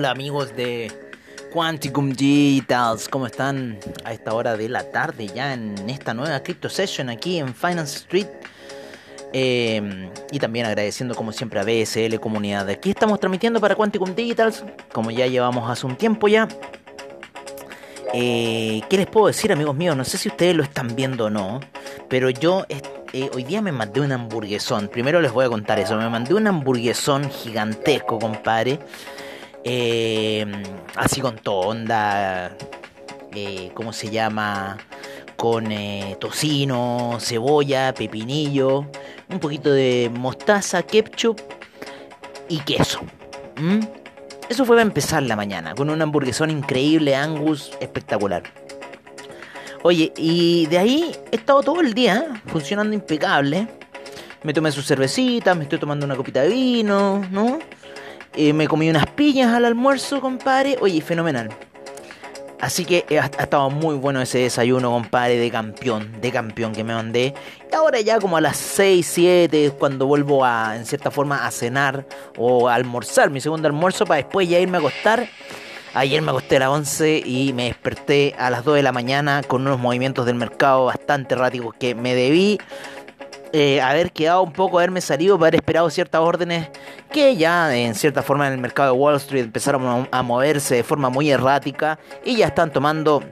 hola, amigos de Quanticum Digitals, ¿cómo están a esta hora de la tarde ya en esta nueva Crypto Session aquí en Finance Street? Eh, y también agradeciendo como siempre a BSL Comunidad. Aquí estamos transmitiendo para Quanticum Digitals, como ya llevamos hace un tiempo ya. Eh, ¿Qué les puedo decir amigos míos? No sé si ustedes lo están viendo o no, pero yo... Eh, hoy día me mandé un hamburguesón. Primero les voy a contar eso. Me mandé un hamburguesón gigantesco, compadre. Eh, así con todo, onda. Eh, ¿Cómo se llama? Con tocino, cebolla, pepinillo, un poquito de mostaza, ketchup y queso. Eso fue para empezar la mañana, con un hamburguesón increíble, Angus, espectacular. Oye, y de ahí he estado todo el día ¿eh? funcionando impecable. Me tomé su cervecita, me estoy tomando una copita de vino, ¿no? Eh, me comí unas piñas al almuerzo, compadre. Oye, fenomenal. Así que ha, estado muy bueno ese desayuno, compadre, de campeón, de campeón que me mandé. Y ahora ya como a las 6, 7, cuando vuelvo a, en cierta forma, a cenar o a almorzar, mi segundo almuerzo, para después ya irme a acostar Ayer me acosté a las 11 y me desperté a las 2 de la mañana con unos movimientos del mercado bastante erráticos que me debí eh, haber quedado un poco, haberme salido, haber esperado ciertas órdenes que ya en cierta forma en el mercado de Wall Street empezaron a moverse de forma muy errática y ya están tomando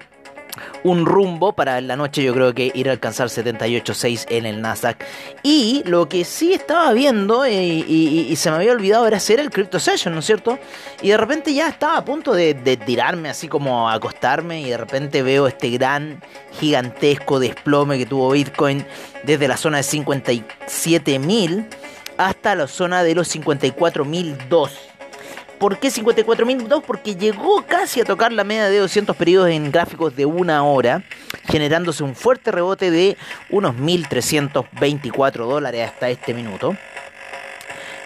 un rumbo para la noche yo creo que ir a alcanzar 78.6 en el Nasdaq. Y lo que sí estaba viendo eh, y, se me había olvidado era hacer el Crypto Session, ¿no es cierto? Y de repente ya estaba a punto de, tirarme así como acostarme y de repente veo este gran gigantesco desplome que tuvo Bitcoin desde la zona de 57.000 hasta la zona de los 54.002. ¿Por qué 54.002? Porque llegó casi a tocar la media de 200 periodos en gráficos de una hora, generándose un fuerte rebote de unos 1.324 dólares hasta este minuto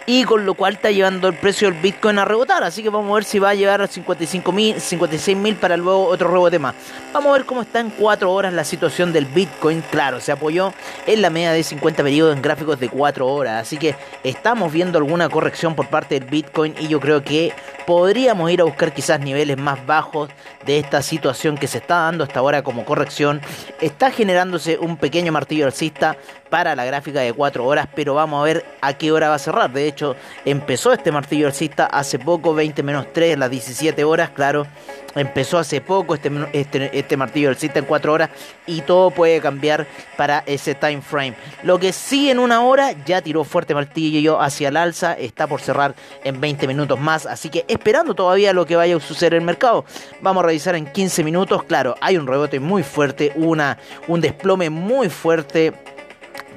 y con lo cual está llevando el precio del Bitcoin a rebotar. Así que vamos a ver si va a llegar a 55 mil, 56 mil para luego otro rebote más. Vamos a ver cómo está en 4 horas la situación del Bitcoin. Claro, se apoyó en la media de 50 periodos en gráficos de 4 horas. Así que estamos viendo alguna corrección por parte del Bitcoin y yo creo que podríamos ir a buscar quizás niveles más bajos de esta situación que se está dando hasta ahora como corrección. Está generándose un pequeño martillo alcista para la gráfica de 4 horas, pero vamos a ver a qué hora va a cerrar. De hecho, empezó este martillo alcista hace poco, 20 menos 3, las 17 horas, claro. Empezó hace poco este, este, este martillo alcista en 4 horas y todo puede cambiar para ese time frame. Lo que sí en una hora ya tiró fuerte martillo hacia el alza, está por cerrar en 20 minutos más, así que esperando todavía lo que vaya a suceder en el mercado. Vamos a revisar en 15 minutos, claro, hay un rebote muy fuerte, una, un desplome muy fuerte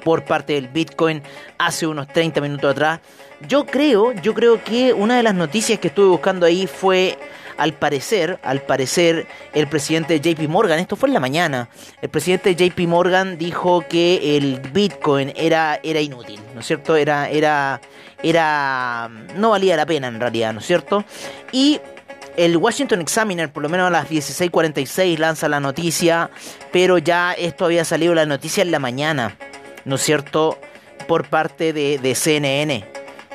por parte del Bitcoin hace unos 30 minutos atrás. Yo creo, yo creo que una de las noticias que estuve buscando ahí fue al parecer, al parecer, el presidente de JP Morgan, esto fue en la mañana, el presidente de JP Morgan dijo que el Bitcoin era, era inútil, ¿no es cierto? Era, era, era, no valía la pena en realidad, ¿no es cierto? Y el Washington Examiner, por lo menos a las 16:46, lanza la noticia, pero ya esto había salido la noticia en la mañana. ¿No es cierto?, por parte de, CNN.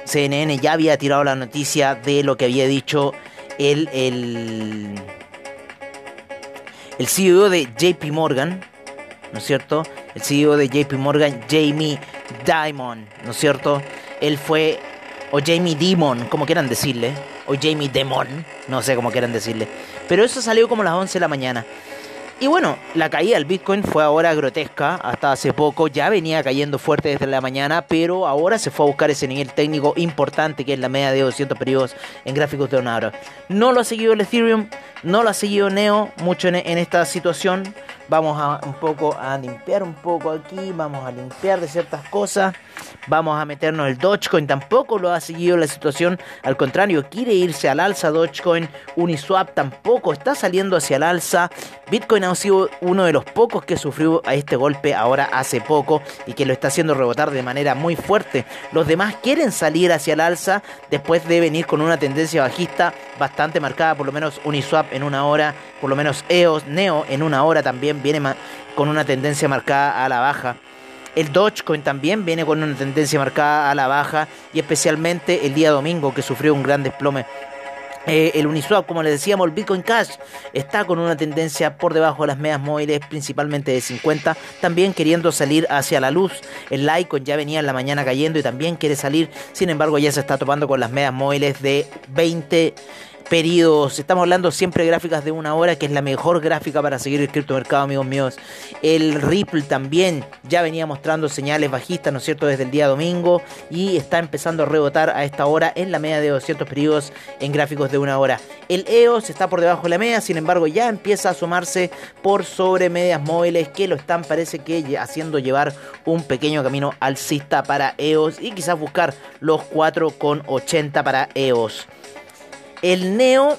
CNN ya había tirado la noticia de lo que había dicho el, el, el CEO de JP Morgan, ¿no es cierto? El CEO de JP Morgan, Jamie Dimon, ¿no es cierto? Él fue, o Jamie Dimon, como quieran decirle, o Jamie Demon, no sé cómo quieran decirle. Pero eso salió como a las 11 de la mañana. Y bueno, la caída del Bitcoin fue ahora grotesca, hasta hace poco ya venía cayendo fuerte desde la mañana, pero ahora se fue a buscar ese nivel técnico importante que es la media de 200 periodos en gráficos de una hora. No lo ha seguido el Ethereum, no lo ha seguido Neo mucho en, en esta situación. Vamos a un poco a limpiar un poco aquí, vamos a limpiar de ciertas cosas, vamos a meternos el Dogecoin, tampoco lo ha seguido la situación, al contrario, quiere irse al alza Dogecoin, Uniswap tampoco está saliendo hacia el alza, Bitcoin ha sido uno de los pocos que sufrió a este golpe ahora hace poco y que lo está haciendo rebotar de manera muy fuerte. Los demás quieren salir hacia el alza después de venir con una tendencia bajista bastante marcada, por lo menos Uniswap en una hora, por lo menos EOS, Neo en una hora también viene con una tendencia marcada a la baja. El Dogecoin también viene con una tendencia marcada a la baja y especialmente el día domingo que sufrió un gran desplome Eh, el Uniswap, como les decíamos, el Bitcoin Cash está con una tendencia por debajo de las medias móviles, principalmente de 50, también queriendo salir hacia la luz. El Litecoin ya venía en la mañana cayendo y también quiere salir, sin embargo ya se está topando con las medias móviles de 20 periodos. Estamos hablando siempre de gráficas de una hora, que es la mejor gráfica para seguir el criptomercado, amigos míos. El Ripple también ya venía mostrando señales bajistas, ¿no es cierto?, desde el día domingo y está empezando a rebotar a esta hora en la media de 200 periodos en gráficos de una hora. El EOS está por debajo de la media, sin embargo, ya empieza a asomarse por sobre medias móviles que lo están, parece que haciendo llevar un pequeño camino alcista para EOS y quizás buscar los 4,80 para EOS. El Neo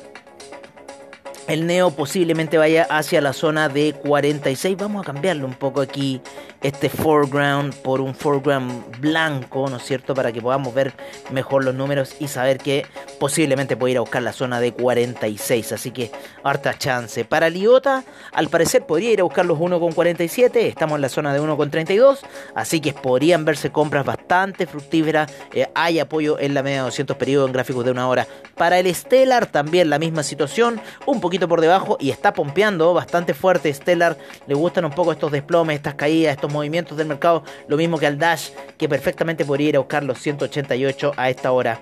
el Neo posiblemente vaya hacia la zona de 46. Vamos a cambiarlo un poco aquí este foreground por un foreground blanco, ¿no es cierto? Para que podamos ver mejor los números y saber que posiblemente puede ir a buscar la zona de 46. Así que harta chance. Para Liota, al parecer podría ir a buscar los 1,47. Estamos en la zona de 1,32. Así que podrían verse compras bastante fructíferas. Eh, hay apoyo en la media de 200 periodos en gráficos de una hora. Para el Stellar también la misma situación. Un poquito por debajo y está pompeando bastante fuerte. Stellar le gustan un poco estos desplomes, estas caídas, estos movimientos del mercado, lo mismo que al Dash, que perfectamente podría ir a buscar los 188 a esta hora.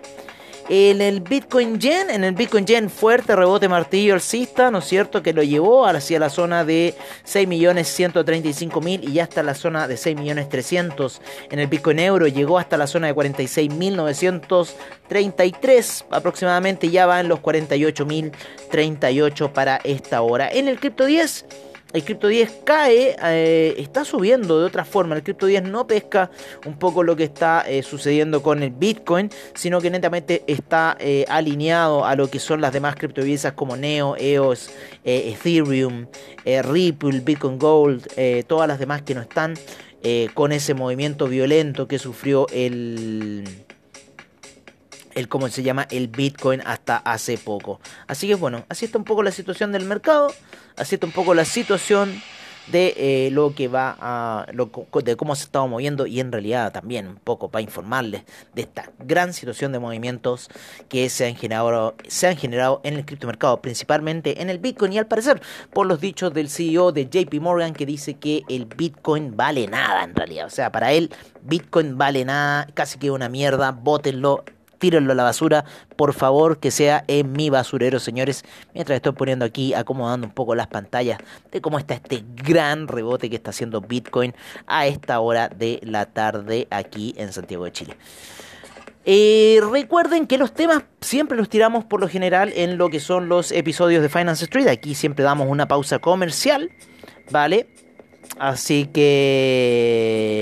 En el Bitcoin Yen, en el Bitcoin Yen fuerte rebote martillo alcista, ¿no es cierto? Que lo llevó hacia la zona de 6.135.000 y ya hasta la zona de 6.300.000. En el Bitcoin Euro llegó hasta la zona de 46.933 aproximadamente, ya va en los 48.038 para esta hora. En el Crypto 10 el Crypto 10 cae, eh, está subiendo de otra forma. El Crypto 10 no pesca un poco lo que está eh, sucediendo con el Bitcoin, sino que netamente está eh, alineado a lo que son las demás criptodivisas como Neo, EOS, Ethereum, Ripple, Bitcoin Gold, todas las demás que no están con ese movimiento violento que sufrió el el cómo se llama el Bitcoin hasta hace poco. Así que bueno, así está un poco la situación del mercado, así está un poco la situación de eh, lo que va a de cómo se estaba moviendo y en realidad también un poco para informarles de esta gran situación de movimientos que se han generado se han generado en el criptomercado principalmente en el Bitcoin y al parecer por los dichos del CEO de JP Morgan que dice que el Bitcoin vale nada en realidad o sea para él Bitcoin vale nada casi que una mierda bótenlo tírenlo a la basura, por favor, que sea en mi basurero, señores. Mientras estoy poniendo aquí, acomodando un poco las pantallas de cómo está este gran rebote que está haciendo Bitcoin a esta hora de la tarde aquí en Santiago de Chile. Eh, recuerden que los temas siempre los tiramos por lo general en lo que son los episodios de Finance Street. Aquí siempre damos una pausa comercial, ¿vale? Así que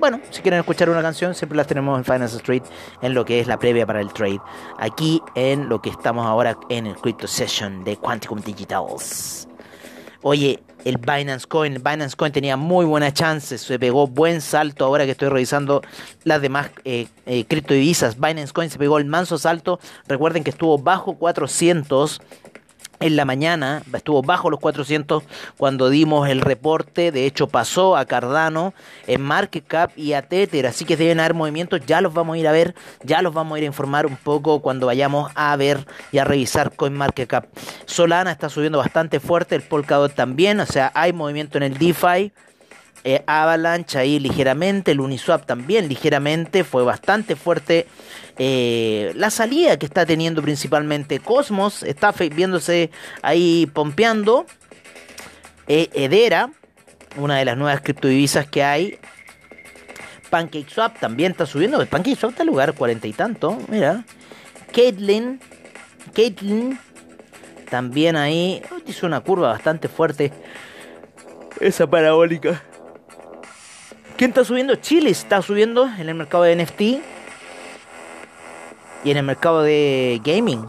bueno, si quieren escuchar una canción, siempre las tenemos en Finance Street, en lo que es la previa para el trade. Aquí en lo que estamos ahora en el Crypto Session de Quanticum Digitals. Oye, el Binance Coin, el Binance Coin tenía muy buena chance, se pegó buen salto ahora que estoy revisando las demás eh, eh, criptodivisas. Binance Coin se pegó el manso salto, recuerden que estuvo bajo 400 en la mañana, estuvo bajo los 400 cuando dimos el reporte, de hecho pasó a Cardano en Market Cap y a Tether, así que deben haber movimientos, ya los vamos a ir a ver, ya los vamos a ir a informar un poco cuando vayamos a ver y a revisar CoinMarketCap. Solana está subiendo bastante fuerte, el Polkadot también, o sea, hay movimiento en el DeFi. Eh, Avalanche ahí ligeramente, el Uniswap también ligeramente, fue bastante fuerte eh, la salida que está teniendo principalmente Cosmos, está viéndose ahí pompeando, eh, Edera, una de las nuevas criptodivisas que hay, PancakeSwap también está subiendo, PancakeSwap está en lugar cuarenta y tanto, mira, Caitlyn, Caitlyn, también ahí, hizo una curva bastante fuerte, esa parabólica. ¿Quién está subiendo? Chile está subiendo en el mercado de NFT. Y en el mercado de gaming.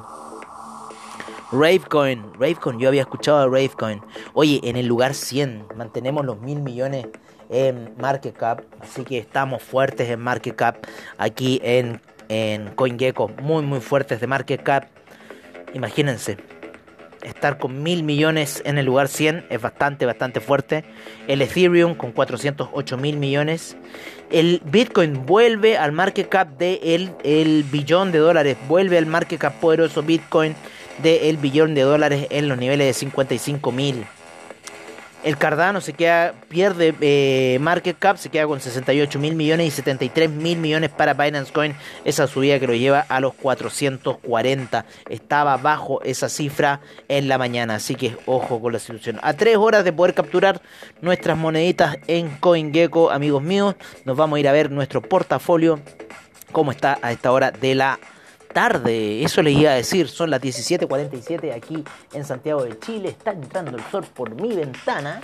Ravecoin, Ravecoin, yo había escuchado de Ravecoin. Oye, en el lugar 100 mantenemos los mil millones en market cap, así que estamos fuertes en market cap aquí en, en CoinGecko, muy muy fuertes de market cap. Imagínense, estar con mil millones en el lugar 100 es bastante, bastante fuerte. El Ethereum con 408 mil millones. El Bitcoin vuelve al market cap de el, billón de dólares. Vuelve al market cap poderoso Bitcoin de el billón de dólares en los niveles de 55 mil. El Cardano se queda, pierde eh, market cap, se queda con 68 mil millones y 73 mil millones para Binance Coin. Esa subida que lo lleva a los 440. Estaba bajo esa cifra en la mañana, así que ojo con la situación. A tres horas de poder capturar nuestras moneditas en CoinGecko, amigos míos, nos vamos a ir a ver nuestro portafolio, cómo está a esta hora de la tarde, eso le iba a decir, son las 17:47 aquí en Santiago de Chile, está entrando el sol por mi ventana,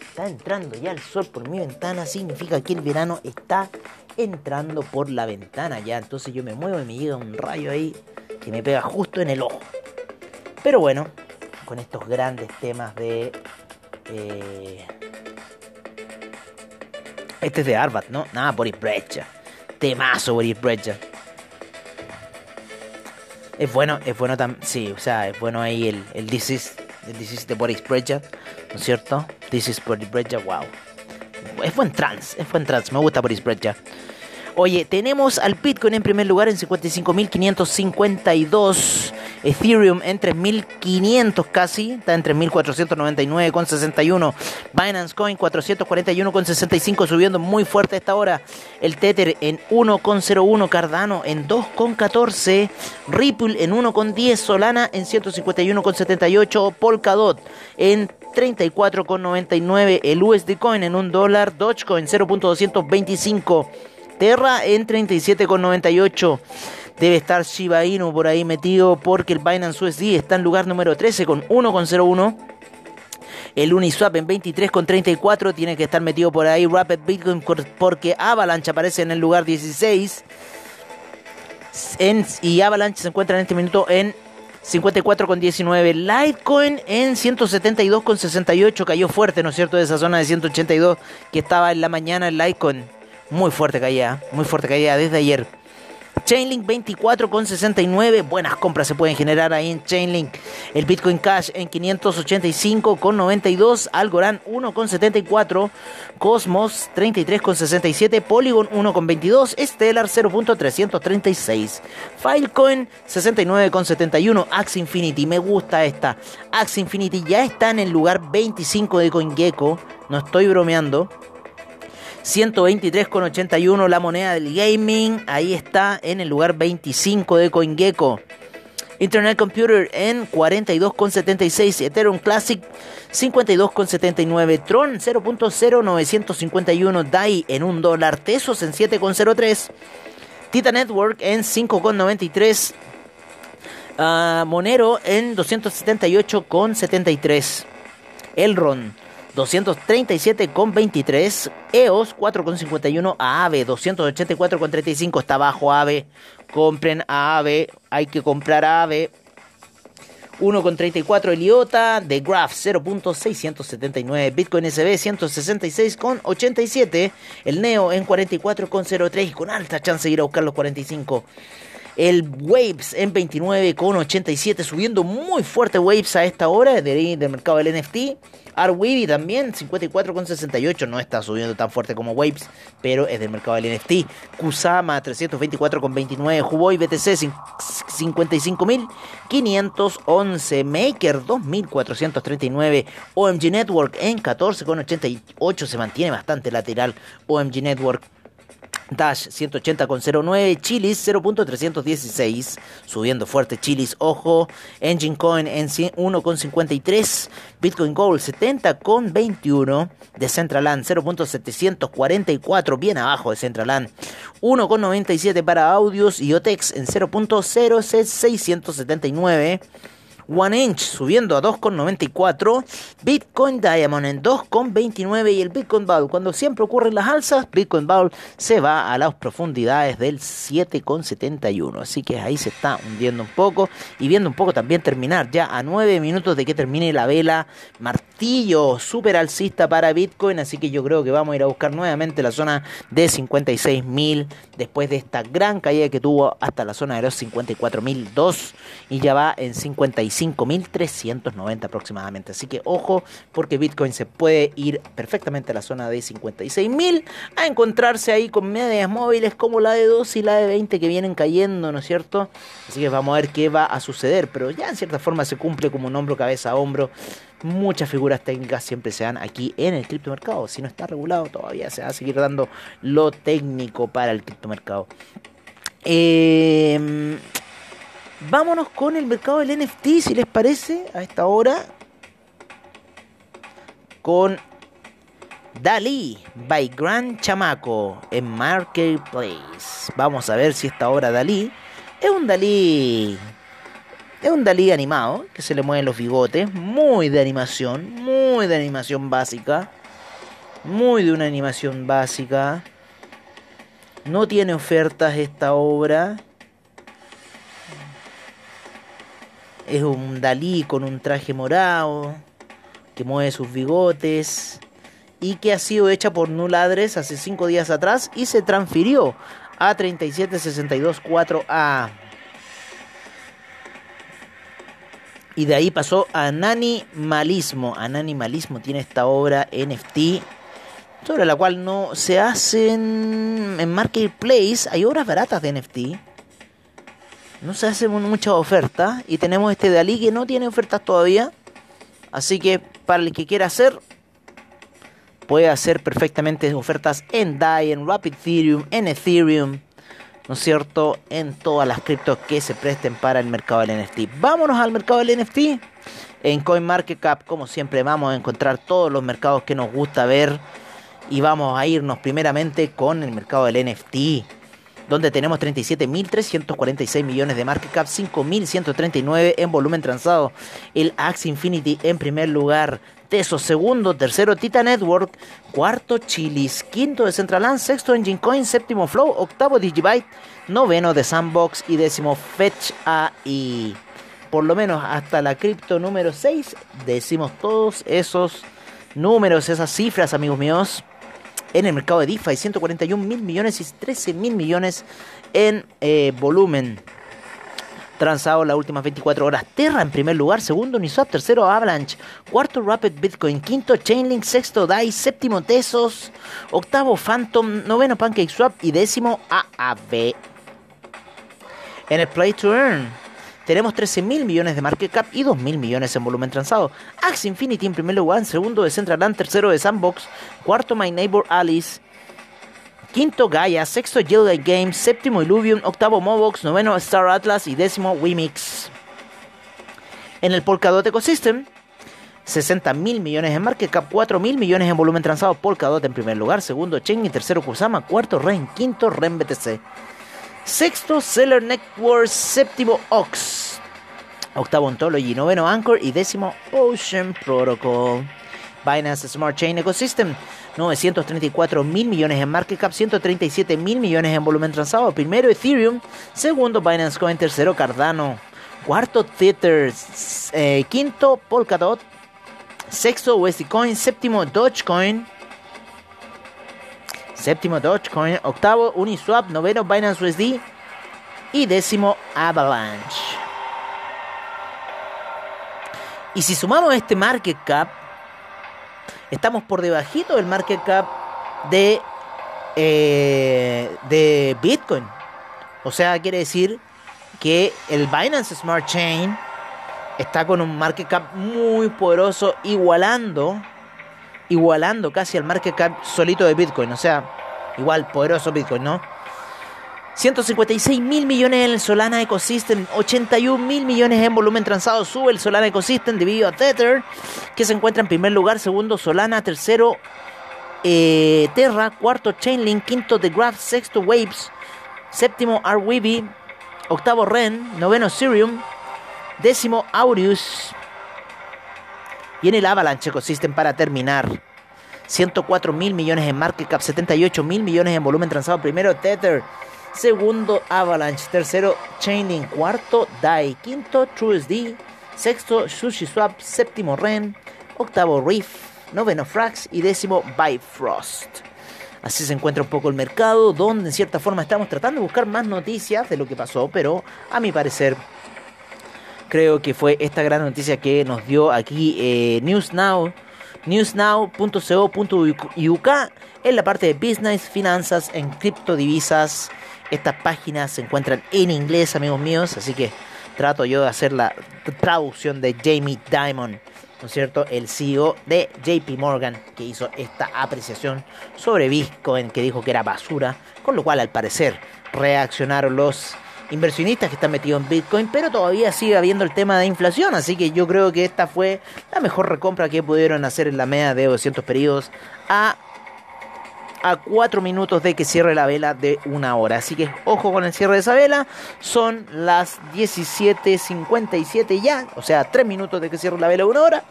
está entrando ya el sol por mi ventana, significa que el verano está entrando por la ventana ya, entonces yo me muevo y me llega un rayo ahí que me pega justo en el ojo. Pero bueno, con estos grandes temas de... Eh, este es de Harvard, ¿no? Nada, Boris Brecha. Temazo Boris Brecha. Es bueno, es bueno también, sí, o sea, es bueno ahí el, el This is, el This is de Boris Breja, ¿no es cierto? This is Boris Breja, wow. Es buen trans, es buen trans, me gusta Boris Breja. Oye, tenemos al Bitcoin en primer lugar en 55.552. Ethereum en 3.500 casi, está en 3.499,61. Binance Coin 441,65 subiendo muy fuerte a esta hora. El Tether en 1,01. Cardano en 2,14. Ripple en 1,10. Solana en 151,78. Polkadot en 34,99. El USD Coin en 1 dólar. Dogecoin 0.225. Terra en 37,98. Debe estar Shiba Inu por ahí metido porque el Binance USD está en lugar número 13 con 1,01. El Uniswap en 23,34 tiene que estar metido por ahí. Rapid Bitcoin porque Avalanche aparece en el lugar 16. y Avalanche se encuentra en este minuto en 54,19. Litecoin en 172,68. Cayó fuerte, ¿no es cierto? De esa zona de 182 que estaba en la mañana el Litecoin. Muy fuerte caía, muy fuerte caía desde ayer. Chainlink 24,69. Buenas compras se pueden generar ahí en Chainlink. El Bitcoin Cash en 585,92. Algorand 1,74. Cosmos 33,67. Polygon 1,22. Stellar 0.336. Filecoin 69,71. Axe Infinity. Me gusta esta. Axe Infinity ya está en el lugar 25 de CoinGecko. No estoy bromeando. 123,81 la moneda del gaming. Ahí está en el lugar 25 de CoinGecko. Internet Computer en 42,76. Ethereum Classic 52,79. Tron 0.0951. DAI en 1 dólar. Tesos en 7,03. Tita Network en 5,93. Ah, Monero en 278,73. Elron 237,23. EOS 4,51. AVE 284,35. Está bajo AVE. Compren a AVE. Hay que comprar a AVE. 1,34 Eliota, The Graph 0.679, Bitcoin SB 166,87, el Neo en 44,03 con alta chance de ir a buscar los 45. El Waves en 29,87 subiendo muy fuerte Waves a esta hora del, del mercado del NFT. Arweeby también, 54,68. No está subiendo tan fuerte como Waves, pero es del mercado del NFT. Kusama, 324,29. Huboy BTC, 55.511. Maker, 2.439. OMG Network en 14,88. Se mantiene bastante lateral. OMG Network. Dash 180,09, Chilis 0.316, subiendo fuerte Chilis, ojo, Engine Coin en 1,53, Bitcoin Gold 70,21, Decentraland 0.744, bien abajo de Centraland, 1,97 para audios y OTEX en 0.0679. One Inch subiendo a 2,94, Bitcoin Diamond en 2,29 y el Bitcoin Bowl. Cuando siempre ocurren las alzas, Bitcoin Bowl se va a las profundidades del 7,71. Así que ahí se está hundiendo un poco y viendo un poco también terminar ya a 9 minutos de que termine la vela. Martillo super alcista para Bitcoin. Así que yo creo que vamos a ir a buscar nuevamente la zona de 56.000 después de esta gran caída que tuvo hasta la zona de los 54.002 y ya va en 56 55.390 aproximadamente. Así que ojo, porque Bitcoin se puede ir perfectamente a la zona de 56.000 a encontrarse ahí con medias móviles como la de 2 y la de 20 que vienen cayendo, ¿no es cierto? Así que vamos a ver qué va a suceder, pero ya en cierta forma se cumple como un hombro, cabeza a hombro. Muchas figuras técnicas siempre se dan aquí en el criptomercado. Si no está regulado, todavía se va a seguir dando lo técnico para el criptomercado. Eh, vámonos con el mercado del NFT, si les parece, a esta hora. Con Dalí by Gran Chamaco en Marketplace. Vamos a ver si esta obra Dalí es un Dalí. Es un Dalí animado que se le mueven los bigotes. Muy de animación. Muy de animación básica. Muy de una animación básica. No tiene ofertas esta obra. Es un Dalí con un traje morado que mueve sus bigotes y que ha sido hecha por Nuladres hace 5 días atrás y se transfirió a 37624A. Y de ahí pasó a Nanimalismo. Ananimalismo tiene esta obra NFT sobre la cual no se hacen en Marketplace. Hay obras baratas de NFT. No se hacen muchas ofertas. Y tenemos este Dalí que no tiene ofertas todavía. Así que para el que quiera hacer, puede hacer perfectamente ofertas en DAI, en Rapid Ethereum, en Ethereum. ¿No es cierto? En todas las criptos que se presten para el mercado del NFT. Vámonos al mercado del NFT. En CoinMarketCap, como siempre, vamos a encontrar todos los mercados que nos gusta ver y vamos a irnos primeramente con el mercado del NFT, donde tenemos 37.346 millones de market cap, 5.139 en volumen transado. El Axe Infinity en primer lugar, Teso segundo, tercero Tita Network, cuarto Chilis, quinto de Centraland, sexto Engine Coin, séptimo Flow, octavo Digibyte, noveno de Sandbox y décimo Fetch AI. Por lo menos hasta la cripto número 6 decimos todos esos números, esas cifras, amigos míos en el mercado de DeFi, 141 mil millones y 13 mil millones en eh, volumen transado las últimas 24 horas. Terra en primer lugar, segundo Uniswap, tercero Avalanche, cuarto Rapid Bitcoin, quinto Chainlink, sexto DAI, séptimo Tesos, octavo Phantom, noveno PancakeSwap y décimo AAB. En el Play to Earn, tenemos 13 mil millones de market cap y 2 mil millones en volumen transado. Axe Infinity en primer lugar, segundo de Centraland, tercero de Sandbox, cuarto My Neighbor Alice, quinto Gaia, sexto Yellow Games, séptimo Illuvium, octavo Mobox, noveno Star Atlas y décimo Wimix. En el Polkadot Ecosystem, 60 mil millones en market cap, 4 mil millones en volumen transado. Polkadot en primer lugar, segundo Chain y tercero Kusama, cuarto Ren, quinto Ren BTC. Sexto, Seller Network. Séptimo, Ox. Octavo, Ontology. Noveno, Anchor. Y décimo, Ocean Protocol. Binance Smart Chain Ecosystem. 934 mil millones en market cap, 137 mil millones en volumen transado. Primero Ethereum, segundo Binance Coin, tercero Cardano, cuarto Tether, eh, quinto Polkadot, sexto USD Coin, séptimo Dogecoin, séptimo Dogecoin, octavo Uniswap, noveno Binance USD y décimo Avalanche. Y si sumamos este market cap, estamos por debajito del market cap de, eh, de Bitcoin. O sea, quiere decir que el Binance Smart Chain está con un market cap muy poderoso, igualando igualando casi al market cap solito de Bitcoin. O sea, igual poderoso Bitcoin, ¿no? 156 mil millones en el Solana Ecosystem, 81 mil millones en volumen transado. Sube el Solana Ecosystem debido a Tether, que se encuentra en primer lugar. Segundo, Solana. Tercero, eh, Terra. Cuarto, Chainlink. Quinto, The Graph. Sexto, Waves. Séptimo, Arweeby. Octavo, Ren. Noveno, Serum. Décimo, Aureus. Y en el Avalanche Ecosystem para terminar. 104 mil millones en market cap, 78 mil millones en volumen transado. Primero Tether, segundo Avalanche, tercero Chainlink, cuarto DAI, quinto TrueSD, sexto SushiSwap, séptimo REN, octavo Reef, noveno Frax. Y décimo Bifrost. Así se encuentra un poco el mercado, donde en cierta forma estamos tratando de buscar más noticias de lo que pasó, pero a mi parecer creo que fue esta gran noticia que nos dio aquí eh, News Now, newsnow.co.uk en la parte de business, finanzas, en criptodivisas. Estas páginas se encuentran en inglés, amigos míos, así que trato yo de hacer la traducción de Jamie Dimon, ¿no es cierto? El CEO de JP Morgan, que hizo esta apreciación sobre Bitcoin, que dijo que era basura, con lo cual al parecer reaccionaron los inversionistas que están metidos en Bitcoin, pero todavía sigue habiendo el tema de inflación, así que yo creo que esta fue la mejor recompra que pudieron hacer en la media de 200 periodos a a 4 minutos de que cierre la vela de una hora. Así que ojo con el cierre de esa vela. Son las 17.57 ya, o sea, 3 minutos de que cierre la vela de una hora.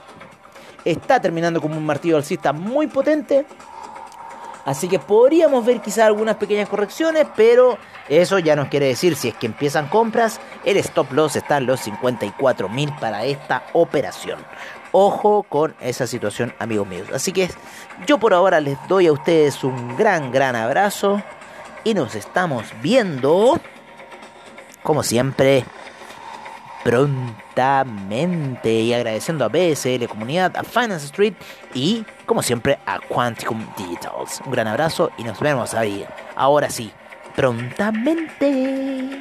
Está terminando como un martillo alcista muy potente. Así que podríamos ver quizás algunas pequeñas correcciones, pero eso ya nos quiere decir si es que empiezan compras, el stop loss está en los 54.000 para esta operación. Ojo con esa situación, amigos míos. Así que yo por ahora les doy a ustedes un gran, gran abrazo y nos estamos viendo, como siempre, prontamente y agradeciendo a BSL Comunidad, a Finance Street y, como siempre, a Quanticum Digitals. Un gran abrazo y nos vemos ahí, ahora sí, prontamente.